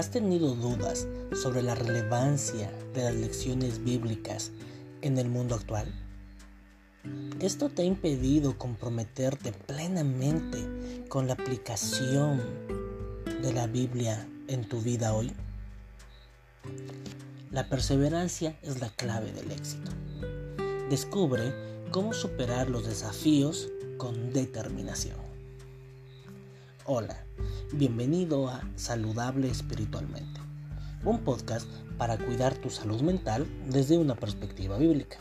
¿Has tenido dudas sobre la relevancia de las lecciones bíblicas en el mundo actual? ¿Esto te ha impedido comprometerte plenamente con la aplicación de la Biblia en tu vida hoy? La perseverancia es la clave del éxito. Descubre cómo superar los desafíos con determinación. Hola, bienvenido a Saludable Espiritualmente, un podcast para cuidar tu salud mental desde una perspectiva bíblica,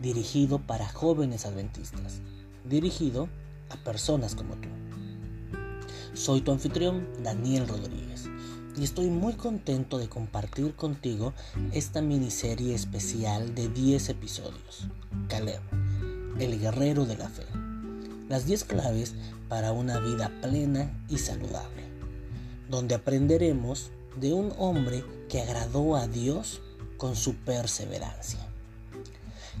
dirigido para jóvenes adventistas, dirigido a personas como tú. Soy tu anfitrión, Daniel Rodríguez y estoy muy contento de compartir contigo esta miniserie especial de 10 episodios. Caleb, el guerrero de la fe. Las 10 claves para una vida plena y saludable, donde aprenderemos de un hombre que agradó a Dios con su perseverancia.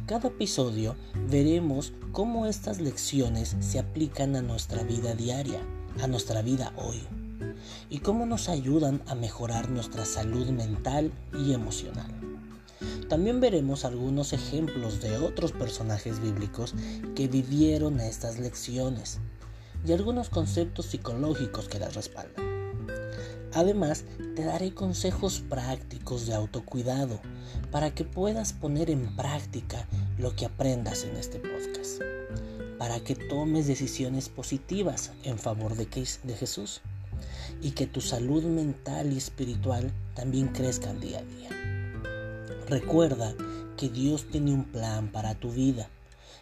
Cada episodio veremos cómo estas lecciones se aplican a nuestra vida diaria, a nuestra vida hoy y cómo nos ayudan a mejorar nuestra salud mental y emocional. También veremos algunos ejemplos de otros personajes bíblicos que vivieron estas lecciones y algunos conceptos psicológicos que las respaldan. Además, te daré consejos prácticos de autocuidado para que puedas poner en práctica lo que aprendas en este podcast, para que tomes decisiones positivas en favor de, Jesús y que tu salud mental y espiritual también crezcan día a día. Recuerda que Dios tiene un plan para tu vida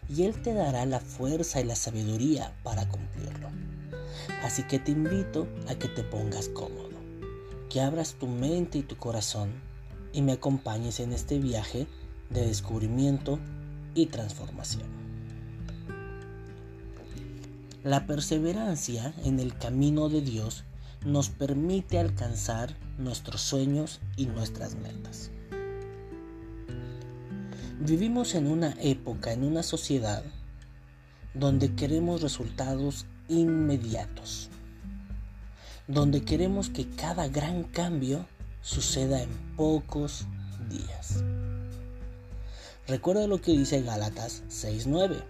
y Él te dará la fuerza y la sabiduría para cumplirlo. Así que te invito a que te pongas cómodo, que abras tu mente y tu corazón y me acompañes en este viaje de descubrimiento y transformación. La perseverancia en el camino de Dios nos permite alcanzar nuestros sueños y nuestras metas. Vivimos en una época, en una sociedad, donde queremos resultados inmediatos, donde queremos que cada gran cambio suceda en pocos días. Recuerda lo que dice Gálatas 6:9.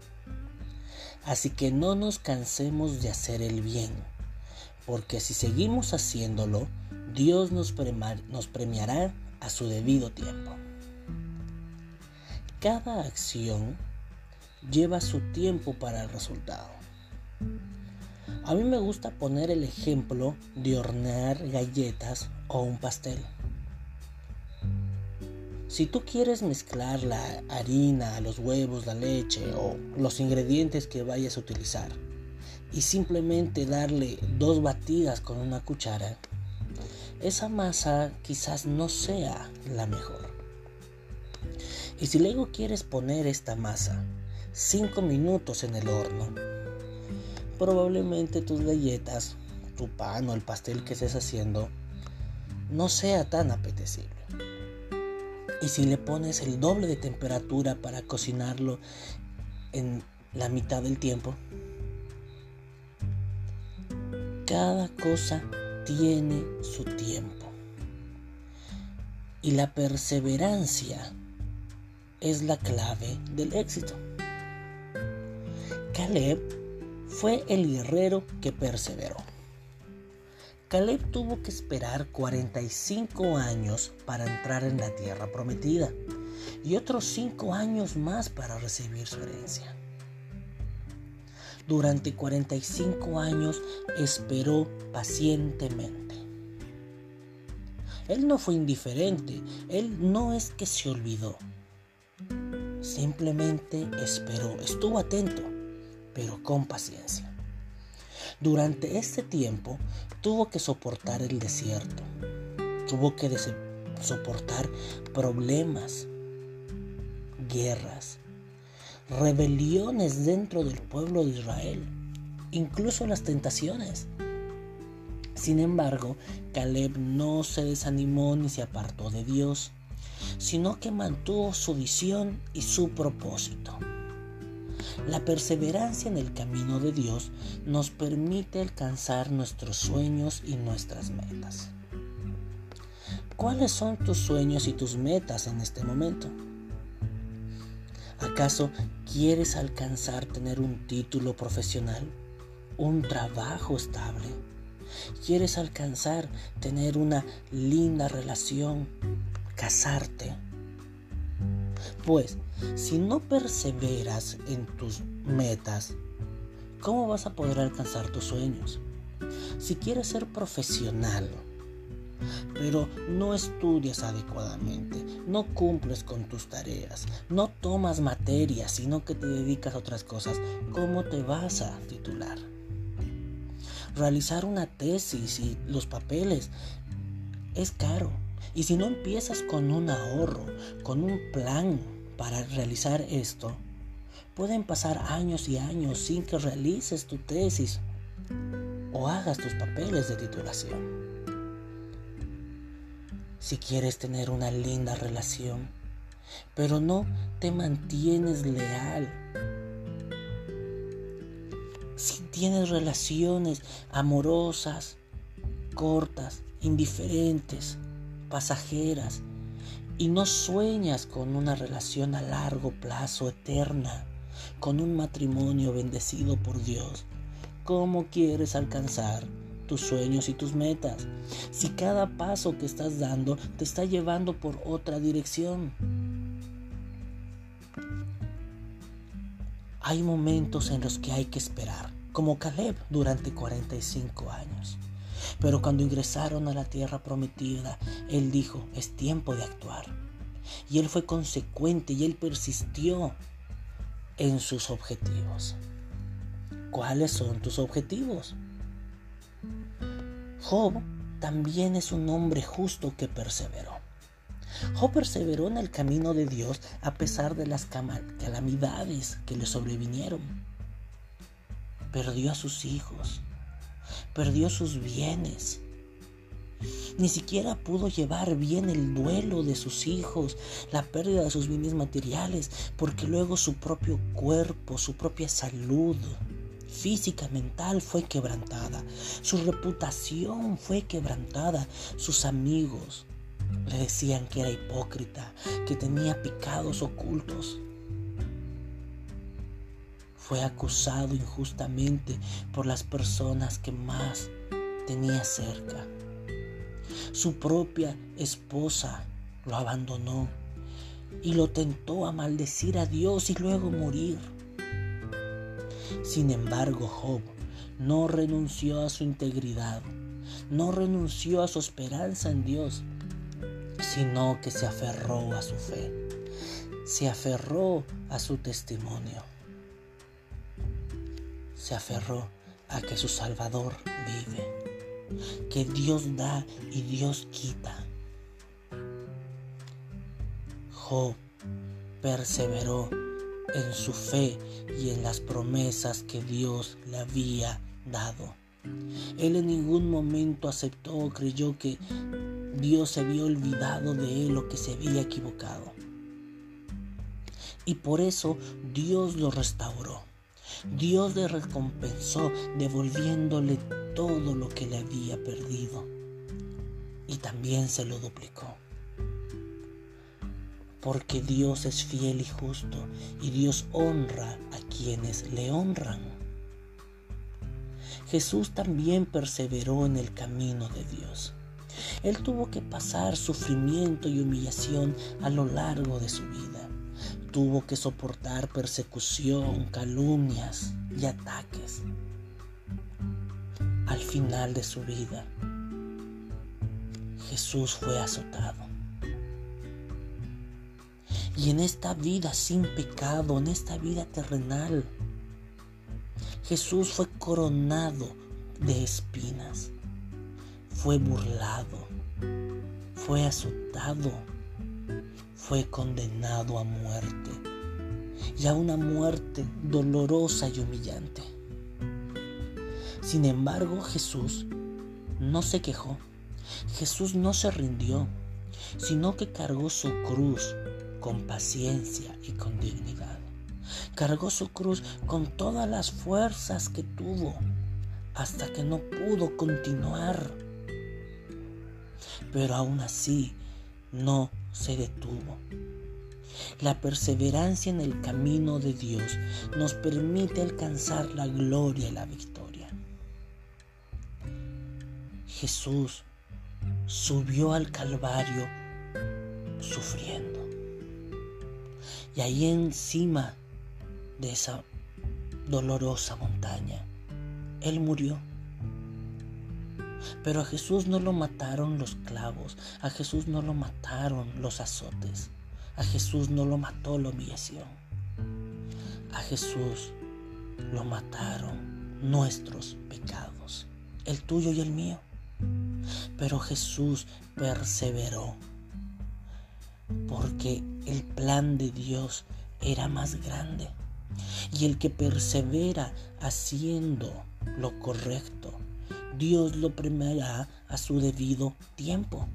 Así que no nos cansemos de hacer el bien porque si seguimos haciéndolo, Dios nos, premiará a su debido tiempo. Cada acción lleva su tiempo para el resultado. A mí me gusta poner el ejemplo de hornear galletas o un pastel. Si tú quieres mezclar la harina, los huevos, la leche o los ingredientes que vayas a utilizar, y simplemente darle dos batidas con una cuchara, esa masa quizás no sea la mejor. Y si luego quieres poner esta masa 5 minutos en el horno, probablemente tus galletas, tu pan o el pastel que estés haciendo no sea tan apetecible. Y si le pones el doble de temperatura para cocinarlo en la mitad del tiempo, cada cosa tiene su tiempo. Y la perseverancia es la clave del éxito. Caleb fue el guerrero que perseveró. Caleb tuvo que esperar 45 años para entrar en la tierra prometida y otros 5 años más para recibir su herencia. Durante 45 años esperó pacientemente. Él no fue indiferente, él no es que se olvidó. Simplemente esperó, estuvo atento, pero con paciencia. Durante este tiempo tuvo que soportar el desierto, tuvo que soportar problemas, guerras, rebeliones dentro del pueblo de Israel, incluso las tentaciones. Sin embargo, Caleb no se desanimó ni se apartó de Dios, sino que mantuvo su visión y su propósito. La perseverancia en el camino de Dios nos permite alcanzar nuestros sueños y nuestras metas. ¿Cuáles son tus sueños y tus metas en este momento? ¿Acaso quieres alcanzar tener un título profesional? ¿Un trabajo estable? ¿Quieres alcanzar tener una linda relación? ¿Casarte? Pues, si no perseveras en tus metas, ¿cómo vas a poder alcanzar tus sueños? Si quieres ser profesional, pero no estudias adecuadamente, no cumples con tus tareas, no tomas materias, sino que te dedicas a otras cosas, ¿cómo te vas a titular? Realizar una tesis y los papeles es caro. Y si no empiezas con un ahorro, con un plan para realizar esto, pueden pasar años y años sin que realices tu tesis o hagas tus papeles de titulación. Si quieres tener una linda relación, pero no te mantienes leal. Si tienes relaciones amorosas, cortas, indiferentes, pasajeras, y no sueñas con una relación a largo plazo eterna, con un matrimonio bendecido por Dios, ¿cómo quieres alcanzar tus sueños y tus metas? Si cada paso que estás dando te está llevando por otra dirección. Hay momentos en los que hay que esperar, como Caleb durante 45 años. Pero cuando ingresaron a la tierra prometida, él dijo, es tiempo de actuar. Y él fue consecuente y él persistió en sus objetivos. ¿Cuáles son tus objetivos? Job también es un hombre justo que perseveró. Job perseveró en el camino de Dios a pesar de las calamidades que le sobrevinieron. Perdió a sus hijos, perdió sus bienes. Ni siquiera pudo llevar bien el duelo de sus hijos, la pérdida de sus bienes materiales, porque luego su propio cuerpo, su propia salud física, mental fue quebrantada. Su reputación fue quebrantada. Sus amigos le decían que era hipócrita, que tenía pecados ocultos fue acusado injustamente por las personas que más tenía cerca. Su propia esposa lo abandonó y lo tentó a maldecir a Dios y luego morir. Sin embargo, Job no renunció a su integridad, no renunció a su esperanza en Dios, sino que se aferró a su fe, se aferró a su testimonio se aferró a que su Salvador vive, que Dios da y Dios quita. Job perseveró en su fe y en las promesas que Dios le había dado. Él en ningún momento aceptó o creyó que Dios se había olvidado de él o que se había equivocado. Y por eso Dios lo restauró. Dios le recompensó devolviéndole todo lo que le había perdido y también se lo duplicó. Porque Dios es fiel y justo y Dios honra a quienes le honran. Jesús también perseveró en el camino de Dios. Él tuvo que pasar sufrimiento y humillación a lo largo de su vida tuvo que soportar persecución, calumnias y ataques. Al final de su vida, Jesús fue azotado. Y en esta vida sin pecado, en esta vida terrenal, Jesús fue coronado de espinas, fue burlado, fue azotado fue condenado a muerte y a una muerte dolorosa y humillante. Sin embargo, Jesús no se quejó, Jesús no se rindió, sino que cargó su cruz con paciencia y con dignidad. Cargó su cruz con todas las fuerzas que tuvo hasta que no pudo continuar. Pero aún así no se detuvo. La perseverancia en el camino de Dios nos permite alcanzar la gloria y la victoria. Jesús subió al Calvario sufriendo. Y ahí encima de esa dolorosa montaña, Él murió. Pero a Jesús no lo mataron los clavos, a Jesús no lo mataron los azotes, a Jesús no lo mató la humillación. A Jesús lo mataron nuestros pecados, el tuyo y el mío. Pero Jesús perseveró porque el plan de Dios era más grande. Y el que persevera haciendo lo correcto, Dios lo premiará a su debido tiempo.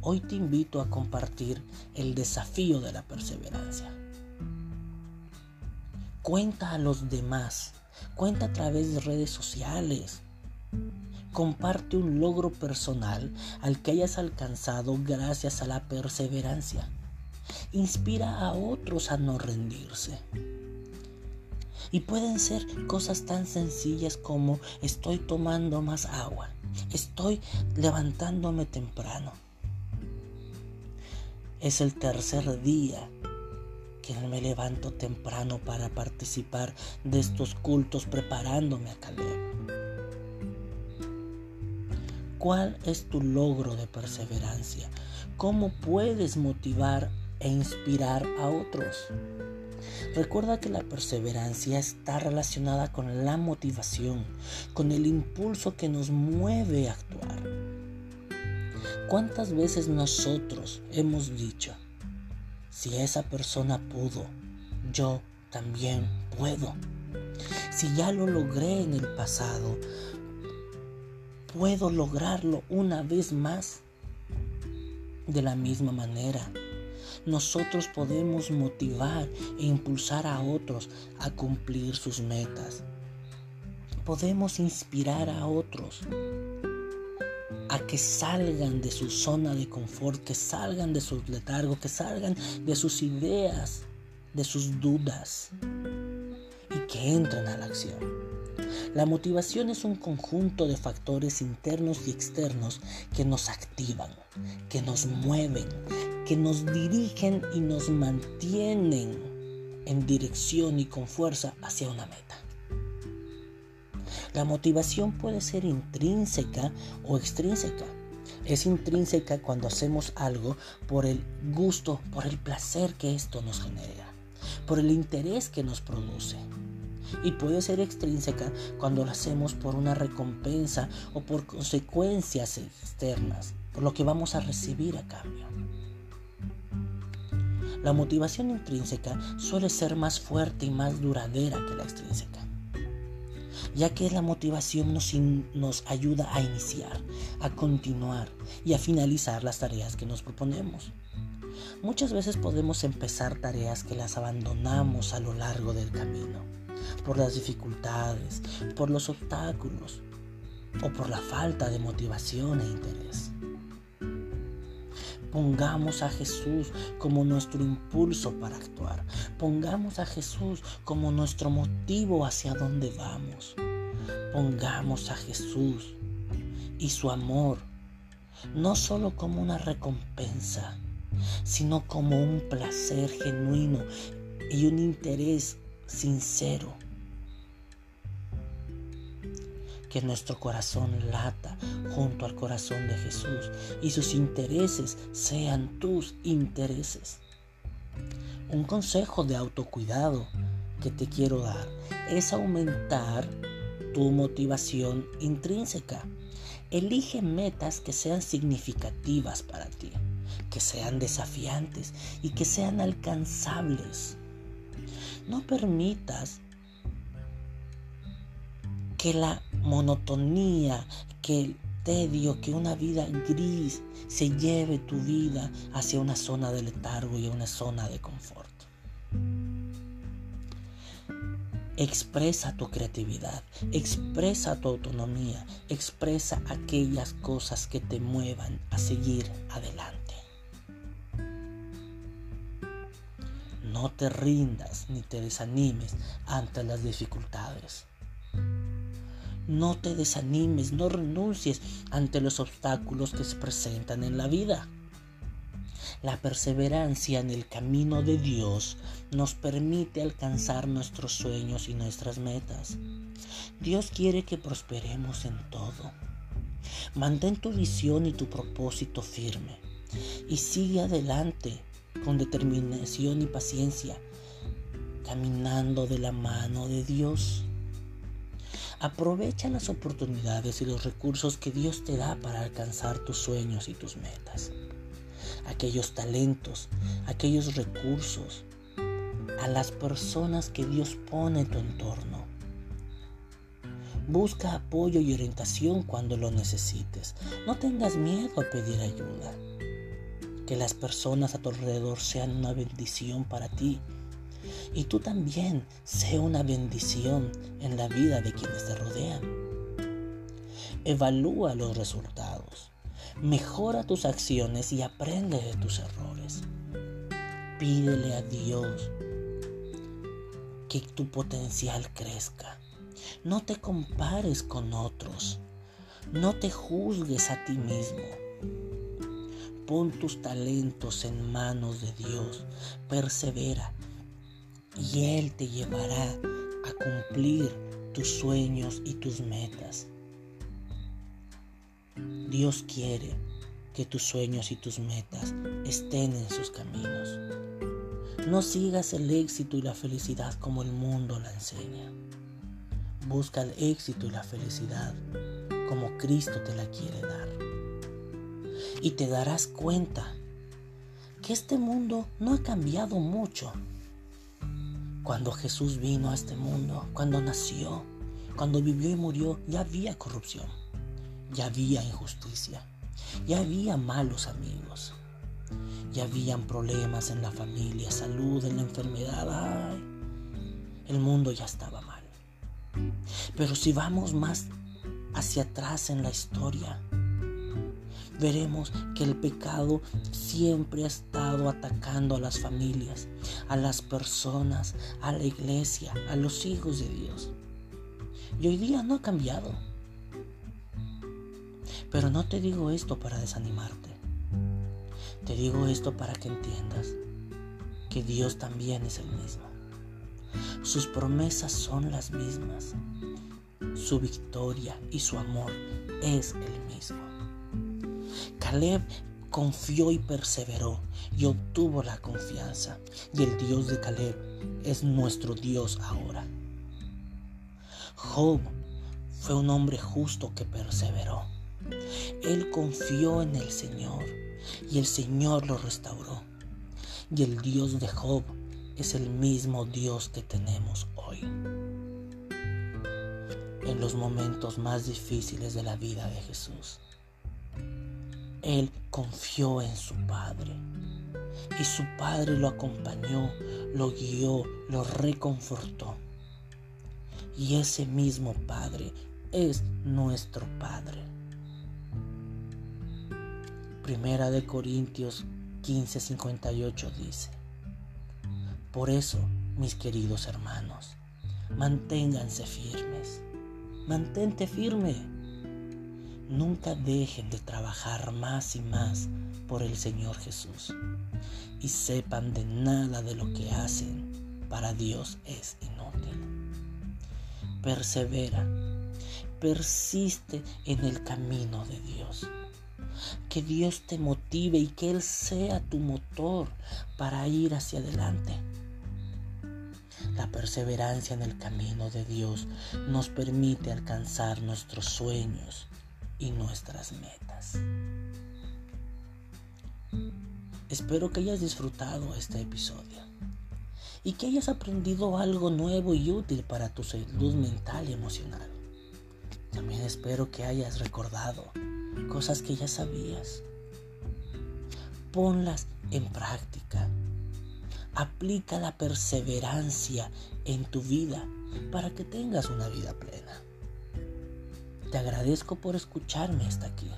Hoy te invito a compartir el desafío de la perseverancia. Cuenta a los demás, cuenta a través de redes sociales. Comparte un logro personal al que hayas alcanzado gracias a la perseverancia. Inspira a otros a no rendirse. Y pueden ser cosas tan sencillas como estoy tomando más agua, estoy levantándome temprano, es el tercer día que me levanto temprano para participar de estos cultos preparándome a Caleb. ¿Cuál es tu logro de perseverancia? ¿Cómo puedes motivar e inspirar a otros? Recuerda que la perseverancia está relacionada con la motivación, con el impulso que nos mueve a actuar. ¿Cuántas veces nosotros hemos dicho, si esa persona pudo, yo también puedo? Si ya lo logré en el pasado, puedo lograrlo una vez más. De la misma manera, nosotros podemos motivar e impulsar a otros a cumplir sus metas. Podemos inspirar a otros a que salgan de su zona de confort, que salgan de sus letargos, que salgan de sus ideas, de sus dudas y que entren a la acción. La motivación es un conjunto de factores internos y externos que nos activan, que nos mueven, que nos dirigen y nos mantienen en dirección y con fuerza hacia una meta. La motivación puede ser intrínseca o extrínseca. Es intrínseca cuando hacemos algo por el gusto, por el placer que esto nos genera, por el interés que nos produce. Y puede ser extrínseca cuando lo hacemos por una recompensa o por consecuencias externas, por lo que vamos a recibir a cambio. La motivación intrínseca suele ser más fuerte y más duradera que la extrínseca ya que la motivación nos, nos ayuda a iniciar, a continuar y a finalizar las tareas que nos proponemos. Muchas veces podemos empezar tareas que las abandonamos a lo largo del camino, por las dificultades, por los obstáculos o por la falta de motivación e interés. Pongamos a Jesús como nuestro impulso para actuar. Pongamos a Jesús como nuestro motivo hacia dónde vamos. Pongamos a Jesús y su amor no solo como una recompensa, sino como un placer genuino y un interés sincero que nuestro corazón lata junto al corazón de Jesús y sus intereses sean tus intereses. Un consejo de autocuidado que te quiero dar es aumentar tu motivación intrínseca. Elige metas que sean significativas para ti, que sean desafiantes y que sean alcanzables. No permitas que la monotonía, que el tedio, que una vida gris se lleve tu vida hacia una zona de letargo y una zona de confort. Expresa tu creatividad, expresa tu autonomía, expresa aquellas cosas que te muevan a seguir adelante. No te rindas ni te desanimes ante las dificultades. No te desanimes, no renuncies ante los obstáculos que se presentan en la vida. La perseverancia en el camino de Dios nos permite alcanzar nuestros sueños y nuestras metas. Dios quiere que prosperemos en todo. Mantén tu visión y tu propósito firme y sigue adelante con determinación y paciencia, caminando de la mano de Dios. Aprovecha las oportunidades y los recursos que Dios te da para alcanzar tus sueños y tus metas aquellos talentos, aquellos recursos, a las personas que Dios pone en tu entorno. Busca apoyo y orientación cuando lo necesites. No tengas miedo a pedir ayuda. Que las personas a tu alrededor sean una bendición para ti. Y tú también sea una bendición en la vida de quienes te rodean. Evalúa los resultados. Mejora tus acciones y aprende de tus errores. Pídele a Dios que tu potencial crezca. No te compares con otros. No te juzgues a ti mismo. Pon tus talentos en manos de Dios. Persevera y Él te llevará a cumplir tus sueños y tus metas. Dios quiere que tus sueños y tus metas estén en sus caminos. No sigas el éxito y la felicidad como el mundo la enseña. Busca el éxito y la felicidad como Cristo te la quiere dar. Y te darás cuenta que este mundo no ha cambiado mucho. Cuando Jesús vino a este mundo, cuando nació, cuando vivió y murió, ya había corrupción ya había injusticia, ya había malos amigos, ya habían problemas en la familia, salud, en la enfermedad. el mundo ya estaba mal. Pero si vamos más hacia atrás en la historia, veremos que el pecado siempre ha estado atacando a las familias, a las personas, a la iglesia, a los hijos de Dios. Y hoy día no ha cambiado. Pero no te digo esto para desanimarte. Te digo esto para que entiendas que Dios también es el mismo. Sus promesas son las mismas. Su victoria y su amor es el mismo. Caleb confió y perseveró y obtuvo la confianza. Y el Dios de Caleb es nuestro Dios ahora. Job fue un hombre justo que perseveró. Él confió en el Señor y el Señor lo restauró. Y el Dios de Job es el mismo Dios que tenemos hoy. En los momentos más difíciles de la vida de Jesús, Él confió en su Padre. Y su Padre lo acompañó, lo guió, lo reconfortó. Y ese mismo Padre es nuestro Padre. Primera de Corintios 15:58 dice, Por eso, mis queridos hermanos, manténganse firmes, mantente firme. Nunca dejen de trabajar más y más por el Señor Jesús y sepan de nada de lo que hacen para Dios es inútil. Persevera, persiste en el camino de Dios que Dios te motive y que Él sea tu motor para ir hacia adelante. La perseverancia en el camino de Dios nos permite alcanzar nuestros sueños y nuestras metas. Espero que hayas disfrutado este episodio y que hayas aprendido algo nuevo y útil para tu salud mental y emocional. También espero que hayas recordado cosas que ya sabías. Ponlas en práctica. Aplica la perseverancia en tu vida para que tengas una vida plena. Te agradezco por escucharme hasta aquí.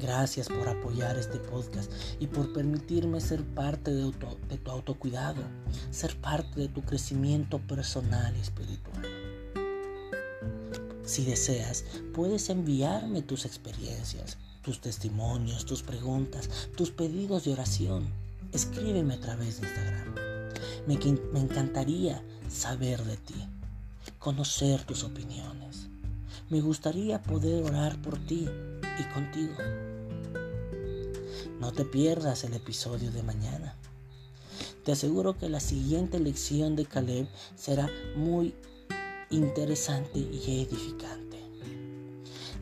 Gracias por apoyar este podcast y por permitirme ser parte de, de, tu autocuidado, ser parte de tu crecimiento personal y espiritual. Si deseas, puedes enviarme tus experiencias, tus testimonios, tus preguntas, tus pedidos de oración. Escríbeme a través de Instagram. Me encantaría saber de ti, conocer tus opiniones. Me gustaría poder orar por ti y contigo. No te pierdas el episodio de mañana. Te aseguro que la siguiente lección de Caleb será muy interesante y edificante.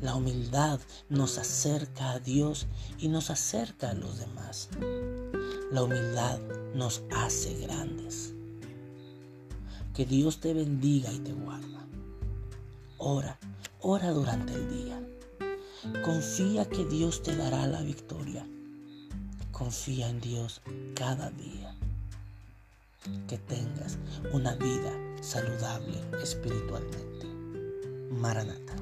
La humildad nos acerca a Dios y nos acerca a los demás. La humildad nos hace grandes. Que Dios te bendiga y te guarda. Ora, ora durante el día. Confía que Dios te dará la victoria. Confía en Dios cada día. Que tengas una vida saludable espiritualmente. Maranata.